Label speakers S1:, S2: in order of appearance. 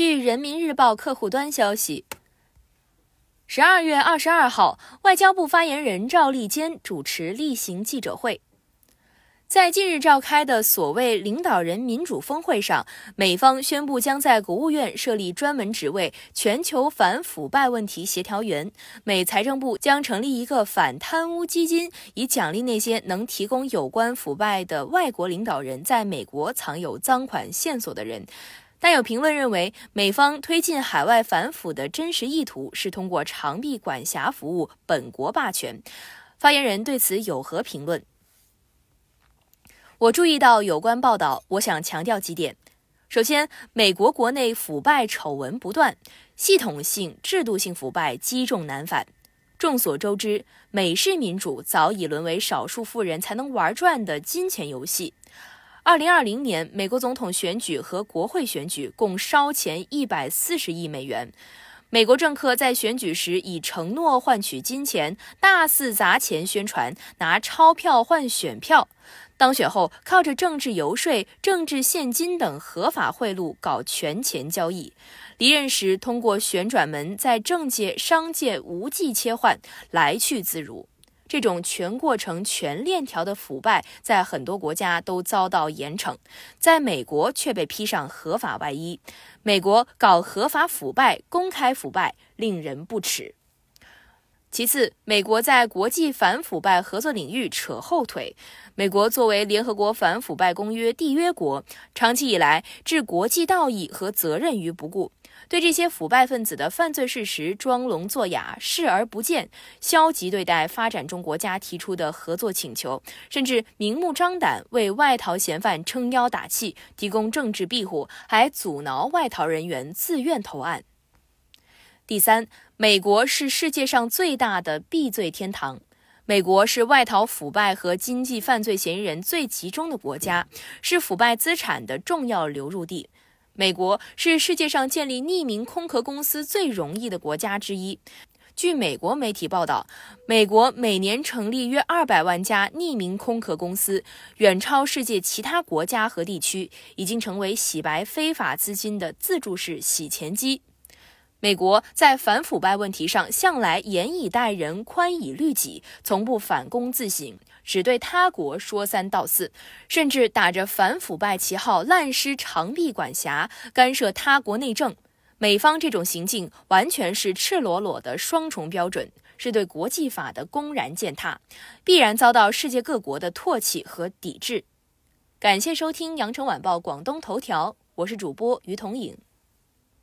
S1: 据人民日报客户端消息，十二月二十二号，外交部发言人赵立坚主持例行记者会。在近日召开的所谓领导人民主峰会上，美方宣布将在国务院设立专门职位——全球反腐败问题协调员。美财政部将成立一个反贪污基金，以奖励那些能提供有关腐败的外国领导人在美国藏有赃款线索的人。但有评论认为，美方推进海外反腐的真实意图是通过长臂管辖服务本国霸权。发言人对此有何评论？我注意到有关报道，我想强调几点。首先，美国国内腐败丑闻不断，系统性、制度性腐败积重难返。众所周知，美式民主早已沦为少数富人才能玩转的金钱游戏。二零二零年，美国总统选举和国会选举共烧钱一百四十亿美元。美国政客在选举时以承诺换取金钱，大肆砸钱宣传，拿钞票换选票。当选后，靠着政治游说、政治现金等合法贿赂搞权钱交易；离任时通过旋转门在政界、商界无际切换，来去自如。这种全过程、全链条的腐败，在很多国家都遭到严惩，在美国却被披上合法外衣。美国搞合法腐败、公开腐败，令人不齿。其次，美国在国际反腐败合作领域扯后腿。美国作为联合国反腐败公约缔约国，长期以来置国际道义和责任于不顾，对这些腐败分子的犯罪事实装聋作哑、视而不见，消极对待发展中国家提出的合作请求，甚至明目张胆为外逃嫌犯撑腰打气、提供政治庇护，还阻挠外逃人员自愿投案。第三，美国是世界上最大的避罪天堂。美国是外逃腐败和经济犯罪嫌疑人最集中的国家，是腐败资产的重要流入地。美国是世界上建立匿名空壳公司最容易的国家之一。据美国媒体报道，美国每年成立约二百万家匿名空壳公司，远超世界其他国家和地区，已经成为洗白非法资金的自助式洗钱机。美国在反腐败问题上向来严以待人、宽以律己，从不反躬自省，只对他国说三道四，甚至打着反腐败旗号滥施长臂管辖，干涉他国内政。美方这种行径完全是赤裸裸的双重标准，是对国际法的公然践踏，必然遭到世界各国的唾弃和抵制。感谢收听羊城晚报广东头条，我是主播于彤颖。